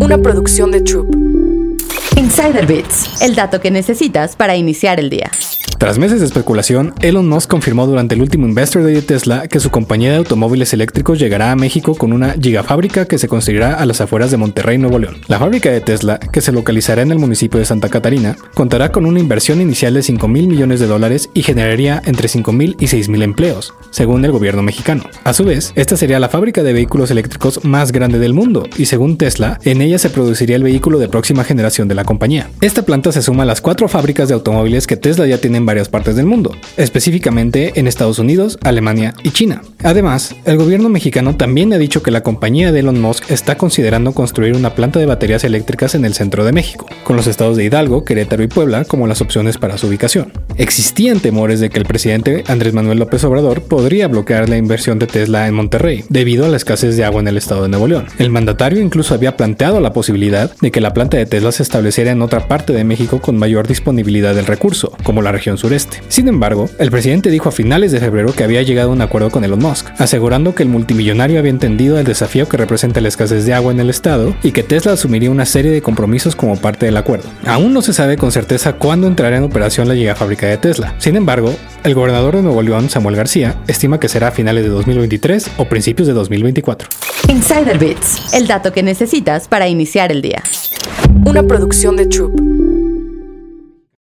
Una producción de Troop. Insider Bits, el dato que necesitas para iniciar el día. Tras meses de especulación, Elon Musk confirmó durante el último Investor Day de Tesla que su compañía de automóviles eléctricos llegará a México con una gigafábrica que se construirá a las afueras de Monterrey, Nuevo León. La fábrica de Tesla, que se localizará en el municipio de Santa Catarina, contará con una inversión inicial de 5 mil millones de dólares y generaría entre 5 mil y 6 mil empleos, según el gobierno mexicano. A su vez, esta sería la fábrica de vehículos eléctricos más grande del mundo y según Tesla, en ella se produciría el vehículo de próxima generación de la compañía. Esta planta se suma a las cuatro fábricas de automóviles que Tesla ya tiene en varias partes del mundo, específicamente en Estados Unidos, Alemania y China. Además, el gobierno mexicano también ha dicho que la compañía de Elon Musk está considerando construir una planta de baterías eléctricas en el centro de México, con los estados de Hidalgo, Querétaro y Puebla como las opciones para su ubicación. Existían temores de que el presidente Andrés Manuel López Obrador podría bloquear la inversión de Tesla en Monterrey, debido a la escasez de agua en el estado de Nuevo León. El mandatario incluso había planteado la posibilidad de que la planta de Tesla se estableciera en otra parte de México con mayor disponibilidad del recurso, como la región sureste. Sin embargo, el presidente dijo a finales de febrero que había llegado a un acuerdo con Elon Musk, asegurando que el multimillonario había entendido el desafío que representa la escasez de agua en el estado y que Tesla asumiría una serie de compromisos como parte del acuerdo. Aún no se sabe con certeza cuándo entrará en operación la gigafábrica de Tesla. Sin embargo, el gobernador de Nuevo León, Samuel García, estima que será a finales de 2023 o principios de 2024. Insider Bits, el dato que necesitas para iniciar el día. Una producción de Troop.